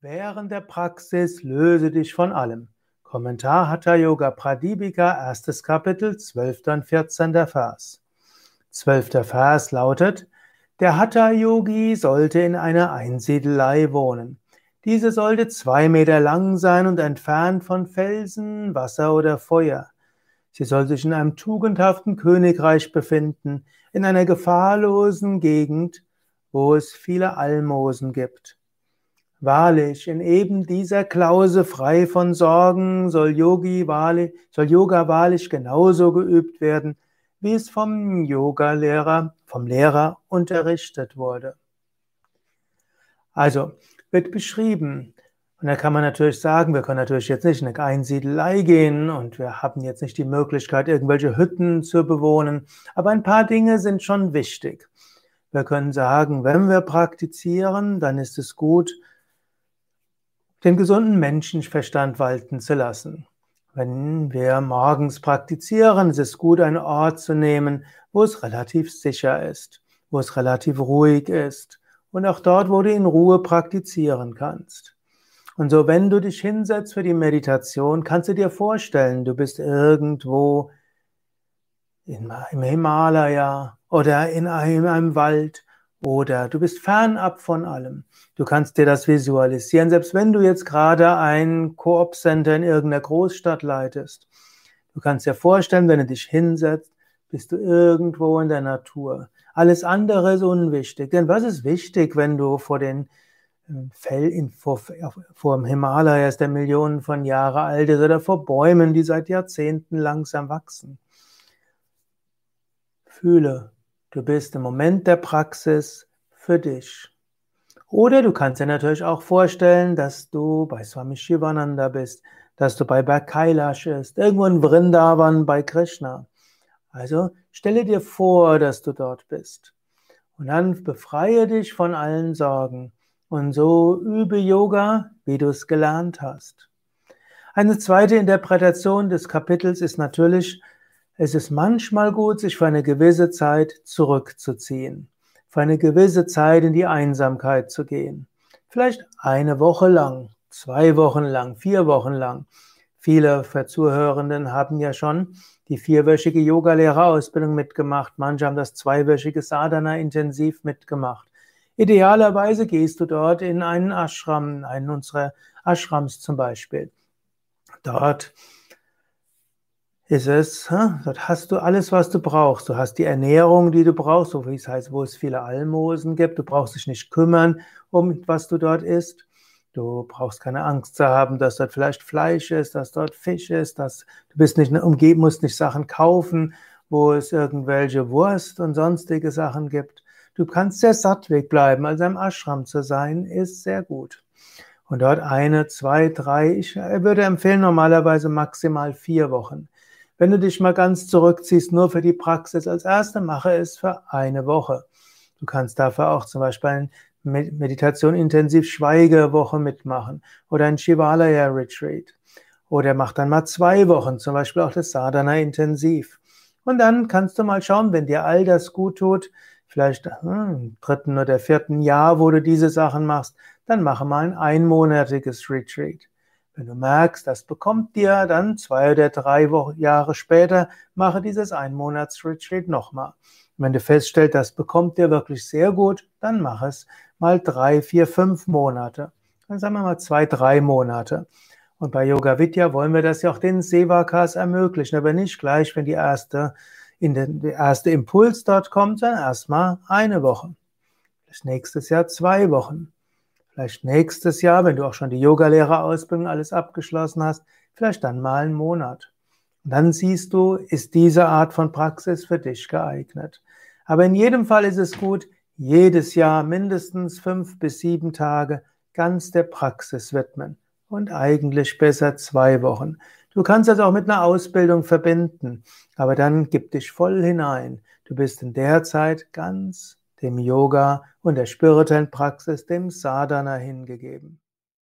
Während der Praxis löse dich von allem. Kommentar Hatha Yoga Pradipika, erstes Kapitel, 12. und 14. Vers. Zwölfter Vers lautet, der Hatha Yogi sollte in einer Einsiedelei wohnen. Diese sollte zwei Meter lang sein und entfernt von Felsen, Wasser oder Feuer. Sie soll sich in einem tugendhaften Königreich befinden, in einer gefahrlosen Gegend, wo es viele Almosen gibt. Wahrlich, in eben dieser Klause frei von Sorgen soll Yogi wahrlich, soll Yoga wahrlich genauso geübt werden, wie es vom Yoga-Lehrer, vom Lehrer unterrichtet wurde. Also, wird beschrieben. Und da kann man natürlich sagen, wir können natürlich jetzt nicht in eine Einsiedelei gehen und wir haben jetzt nicht die Möglichkeit, irgendwelche Hütten zu bewohnen. Aber ein paar Dinge sind schon wichtig. Wir können sagen, wenn wir praktizieren, dann ist es gut, den gesunden Menschenverstand walten zu lassen. Wenn wir morgens praktizieren, ist es gut, einen Ort zu nehmen, wo es relativ sicher ist, wo es relativ ruhig ist und auch dort, wo du in Ruhe praktizieren kannst. Und so, wenn du dich hinsetzt für die Meditation, kannst du dir vorstellen, du bist irgendwo im Himalaya oder in einem Wald oder du bist fernab von allem. Du kannst dir das visualisieren, selbst wenn du jetzt gerade ein Koop-Center in irgendeiner Großstadt leitest. Du kannst dir vorstellen, wenn du dich hinsetzt, bist du irgendwo in der Natur. Alles andere ist unwichtig. Denn was ist wichtig, wenn du vor den äh, Fell vor, vor dem Himalaya ist, der Millionen von Jahren alt ist, oder vor Bäumen, die seit Jahrzehnten langsam wachsen? Fühle, Du bist im Moment der Praxis für dich. Oder du kannst dir natürlich auch vorstellen, dass du bei Swami Shivananda bist, dass du bei Kailash bist, irgendwo in Vrindavan bei Krishna. Also stelle dir vor, dass du dort bist. Und dann befreie dich von allen Sorgen. Und so übe Yoga, wie du es gelernt hast. Eine zweite Interpretation des Kapitels ist natürlich, es ist manchmal gut, sich für eine gewisse Zeit zurückzuziehen, für eine gewisse Zeit in die Einsamkeit zu gehen. Vielleicht eine Woche lang, zwei Wochen lang, vier Wochen lang. Viele der Zuhörenden haben ja schon die vierwöchige Yogalehrerausbildung mitgemacht. Manche haben das zweiwöchige Sadhana intensiv mitgemacht. Idealerweise gehst du dort in einen Ashram, einen unserer Ashrams zum Beispiel. Dort ist es, dort hast du alles, was du brauchst. Du hast die Ernährung, die du brauchst, so wie es heißt, wo es viele Almosen gibt. Du brauchst dich nicht kümmern, um was du dort isst. Du brauchst keine Angst zu haben, dass dort vielleicht Fleisch ist, dass dort Fisch ist, dass du bist nicht umgeben, musst nicht Sachen kaufen, wo es irgendwelche Wurst und sonstige Sachen gibt. Du kannst sehr sattweg bleiben. Also im Ashram zu sein, ist sehr gut. Und dort eine, zwei, drei, ich würde empfehlen normalerweise maximal vier Wochen. Wenn du dich mal ganz zurückziehst, nur für die Praxis, als erste mache es für eine Woche. Du kannst dafür auch zum Beispiel eine Meditation intensiv Schweigewoche mitmachen oder ein Shivalaya Retreat. Oder mach dann mal zwei Wochen, zum Beispiel auch das Sadhana intensiv. Und dann kannst du mal schauen, wenn dir all das gut tut, vielleicht hm, im dritten oder vierten Jahr, wo du diese Sachen machst, dann mache mal ein einmonatiges Retreat. Wenn du merkst, das bekommt dir, dann zwei oder drei Wochen, Jahre später, mache dieses Einmonats-Retreat nochmal. Wenn du feststellst, das bekommt dir wirklich sehr gut, dann mach es mal drei, vier, fünf Monate. Dann sagen wir mal zwei, drei Monate. Und bei Yoga Vidya wollen wir das ja auch den Sevakas ermöglichen, aber nicht gleich, wenn die erste, in den, der erste Impuls dort kommt, sondern erstmal eine Woche. Das nächstes Jahr zwei Wochen. Vielleicht nächstes Jahr, wenn du auch schon die Yogalehrerausbildung alles abgeschlossen hast, vielleicht dann mal einen Monat. Und dann siehst du, ist diese Art von Praxis für dich geeignet. Aber in jedem Fall ist es gut, jedes Jahr mindestens fünf bis sieben Tage ganz der Praxis widmen. Und eigentlich besser zwei Wochen. Du kannst das auch mit einer Ausbildung verbinden, aber dann gib dich voll hinein. Du bist in der Zeit ganz dem Yoga und der spirituellen Praxis, dem Sadhana hingegeben.